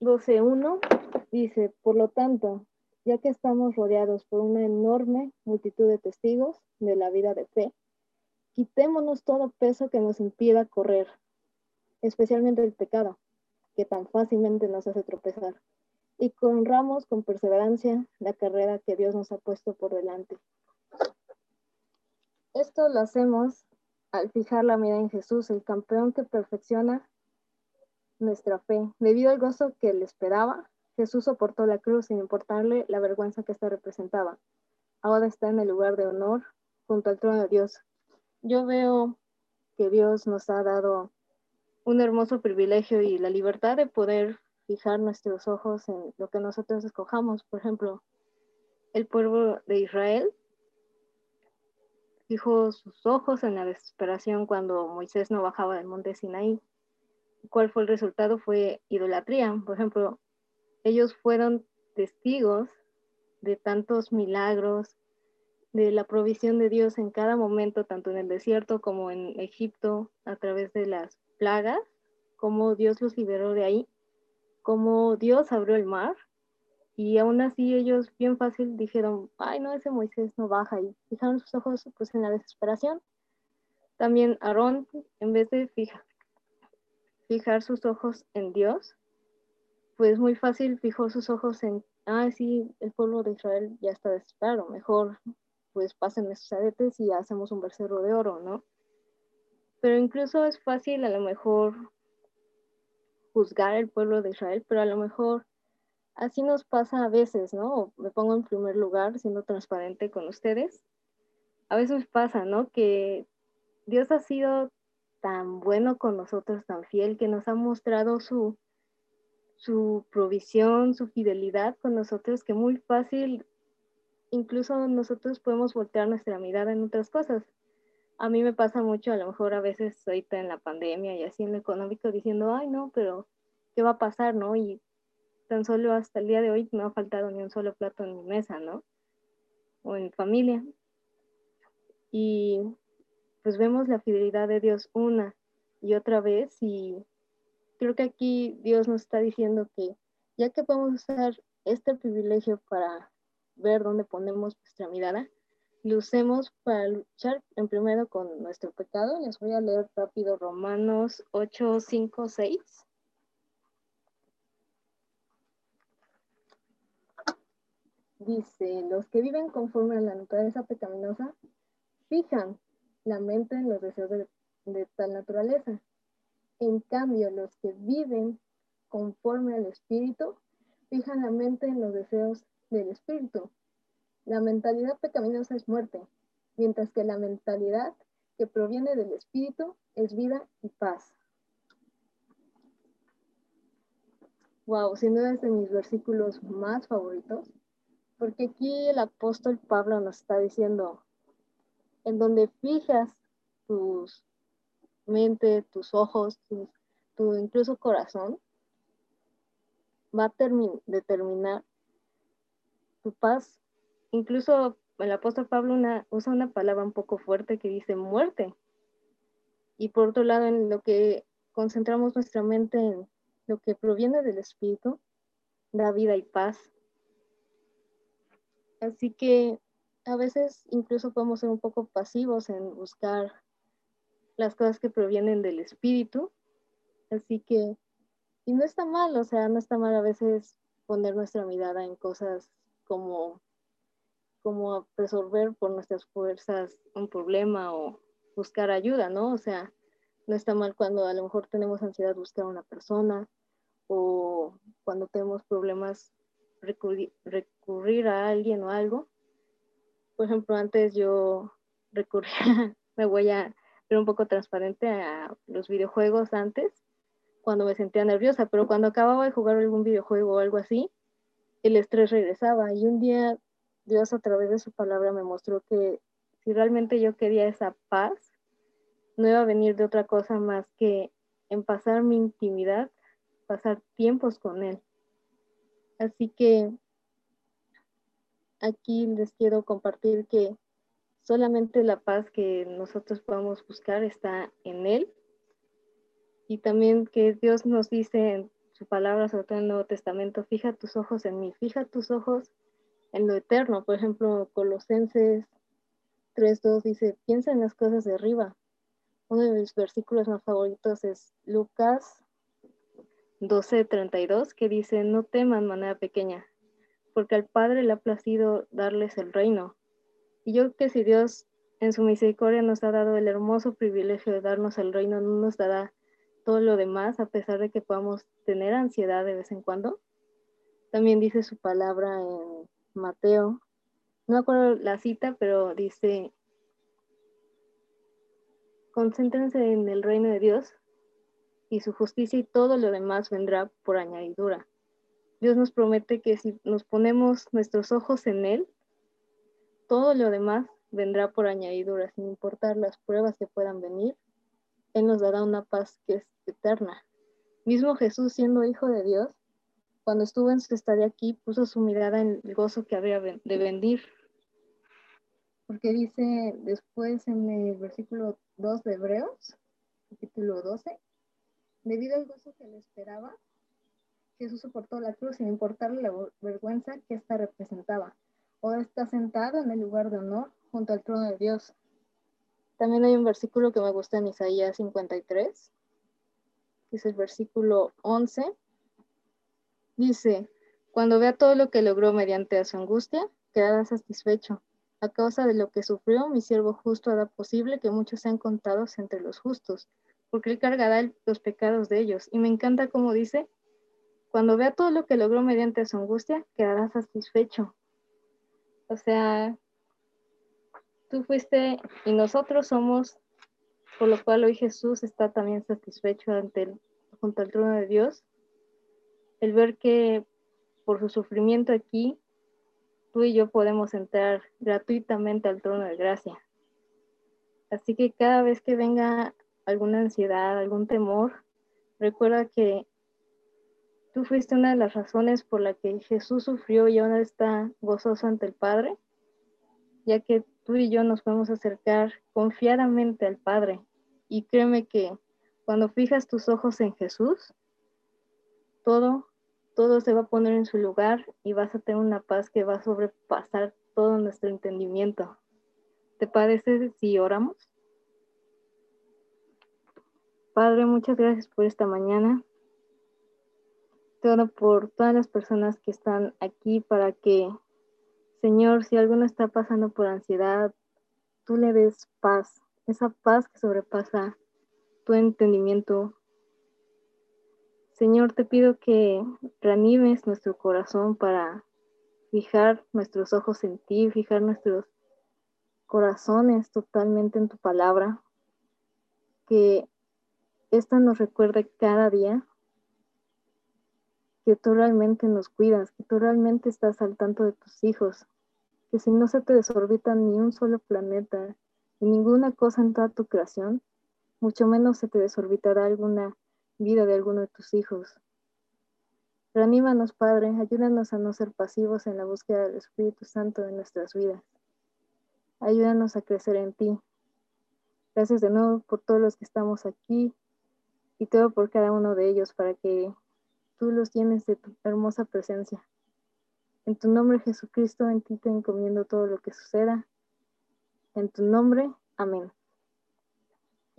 12.1 dice, por lo tanto, ya que estamos rodeados por una enorme multitud de testigos de la vida de fe, quitémonos todo peso que nos impida correr, especialmente el pecado, que tan fácilmente nos hace tropezar, y corramos con perseverancia la carrera que Dios nos ha puesto por delante. Esto lo hacemos al fijar la mirada en Jesús, el campeón que perfecciona nuestra fe. Debido al gozo que le esperaba, Jesús soportó la cruz sin importarle la vergüenza que ésta representaba. Ahora está en el lugar de honor junto al trono de Dios. Yo veo que Dios nos ha dado un hermoso privilegio y la libertad de poder fijar nuestros ojos en lo que nosotros escojamos. Por ejemplo, el pueblo de Israel fijó sus ojos en la desesperación cuando Moisés no bajaba del monte Sinaí. ¿Cuál fue el resultado? Fue idolatría. Por ejemplo, ellos fueron testigos de tantos milagros, de la provisión de Dios en cada momento, tanto en el desierto como en Egipto, a través de las plagas, como Dios los liberó de ahí, como Dios abrió el mar, y aún así ellos bien fácil dijeron, ay no, ese Moisés no baja, y fijaron sus ojos pues en la desesperación. También Aarón, en vez de fijar sus ojos en Dios, pues muy fácil fijó sus ojos en, ah, sí, el pueblo de Israel ya está desesperado, mejor pues pasen esos aretes y hacemos un becerro de oro, ¿no? Pero incluso es fácil a lo mejor juzgar el pueblo de Israel, pero a lo mejor así nos pasa a veces, ¿no? Me pongo en primer lugar siendo transparente con ustedes. A veces pasa, ¿no? Que Dios ha sido tan bueno con nosotros, tan fiel, que nos ha mostrado su, su provisión, su fidelidad con nosotros, que muy fácil, incluso nosotros podemos voltear nuestra mirada en otras cosas. A mí me pasa mucho, a lo mejor a veces ahorita en la pandemia y así en lo económico, diciendo, ay, no, pero ¿qué va a pasar, no? Y tan solo hasta el día de hoy no ha faltado ni un solo plato en mi mesa, ¿no? O en familia. Y pues vemos la fidelidad de Dios una y otra vez y creo que aquí Dios nos está diciendo que ya que podemos usar este privilegio para ver dónde ponemos nuestra mirada, lo usemos para luchar en primero con nuestro pecado. Les voy a leer rápido Romanos 8, 5, 6. Dice, los que viven conforme a la naturaleza pecaminosa, fijan la mente en los deseos de, tal naturaleza en cambio, los que viven conforme al Espíritu fijan la mente en los deseos del Espíritu. La mentalidad pecaminosa es muerte, mientras que la mentalidad que proviene del Espíritu es vida y paz. Wow, sin duda es de mis versículos más favoritos, porque aquí el apóstol Pablo nos está diciendo, en donde fijas tus mente, tus ojos, tu, incluso corazón, va a determinar tu paz. Incluso el apóstol Pablo usa una palabra un poco fuerte que dice muerte. Y por otro lado, en lo que concentramos nuestra mente en lo que proviene del Espíritu, da vida y paz. Así que a veces incluso podemos ser un poco pasivos en buscar las cosas que provienen del espíritu. Así que, y no está mal, o sea, no está mal a veces poner nuestra mirada en cosas como, como resolver por nuestras fuerzas un problema o buscar ayuda, ¿no? O sea, no está mal cuando a lo mejor tenemos ansiedad buscar a una persona o cuando tenemos problemas recurrir, recurrir a alguien o algo. Por ejemplo, antes yo recurría, me voy a era un poco transparente a los videojuegos antes, cuando me sentía nerviosa, pero cuando acababa de jugar algún videojuego o algo así, el estrés regresaba. Y un día Dios a través de su palabra me mostró que si realmente yo quería esa paz, no iba a venir de otra cosa más que en pasar mi intimidad, pasar tiempos con Él. Así que aquí les quiero compartir que Solamente la paz que nosotros podamos buscar está en Él. Y también que Dios nos dice en su palabra, sobre todo en el Nuevo Testamento, fija tus ojos en mí, fija tus ojos en lo eterno. Por ejemplo, Colosenses 3.2 dice, piensa en las cosas de arriba. Uno de mis versículos más favoritos es Lucas 12.32, que dice, no teman manera pequeña, porque al Padre le ha placido darles el reino. Y yo creo que si Dios en su misericordia nos ha dado el hermoso privilegio de darnos el reino, no nos dará todo lo demás, a pesar de que podamos tener ansiedad de vez en cuando. También dice su palabra en Mateo, no acuerdo la cita, pero dice, concéntrense en el reino de Dios y su justicia y todo lo demás vendrá por añadidura. Dios nos promete que si nos ponemos nuestros ojos en Él, todo lo demás vendrá por añadidura, sin importar las pruebas que puedan venir. Él nos dará una paz que es eterna. Mismo Jesús, siendo hijo de Dios, cuando estuvo en su estadía aquí, puso su mirada en el gozo que habría de venir. Porque dice después en el versículo 2 de Hebreos, capítulo 12, debido al gozo que le esperaba, Jesús soportó la cruz sin importarle la vergüenza que ésta representaba. Ahora está sentado en el lugar de honor junto al trono de Dios. También hay un versículo que me gusta en Isaías 53, que es el versículo 11. Dice, cuando vea todo lo que logró mediante su angustia, quedará satisfecho. A causa de lo que sufrió, mi siervo justo hará posible que muchos sean contados entre los justos, porque él cargará los pecados de ellos. Y me encanta como dice, cuando vea todo lo que logró mediante su angustia, quedará satisfecho. O sea, tú fuiste y nosotros somos, por lo cual hoy Jesús está también satisfecho ante junto al trono de Dios. El ver que por su sufrimiento aquí, tú y yo podemos entrar gratuitamente al trono de gracia. Así que cada vez que venga alguna ansiedad, algún temor, recuerda que tú fuiste una de las razones por la que Jesús sufrió y ahora está gozoso ante el Padre, ya que tú y yo nos podemos acercar confiadamente al Padre. Y créeme que cuando fijas tus ojos en Jesús, todo, todo se va a poner en su lugar y vas a tener una paz que va a sobrepasar todo nuestro entendimiento. ¿Te parece si oramos? Padre, muchas gracias por esta mañana. Oro por todas las personas que están aquí para que Señor, si alguno está pasando por ansiedad, tú le des paz, esa paz que sobrepasa tu entendimiento. Señor, te pido que reanimes nuestro corazón para fijar nuestros ojos en ti, fijar nuestros corazones totalmente en tu palabra, que esta nos recuerde cada día que tú realmente nos cuidas, que tú realmente estás al tanto de tus hijos, que si no se te desorbita ni un solo planeta, ni ninguna cosa en toda tu creación, mucho menos se te desorbitará alguna vida de alguno de tus hijos. Reanímanos, Padre, ayúdanos a no ser pasivos en la búsqueda del Espíritu Santo de nuestras vidas. Ayúdanos a crecer en ti. Gracias de nuevo por todos los que estamos aquí y todo por cada uno de ellos para que tú los tienes de tu hermosa presencia. En tu nombre, Jesucristo, en ti te encomiendo todo lo que suceda. En tu nombre, amén.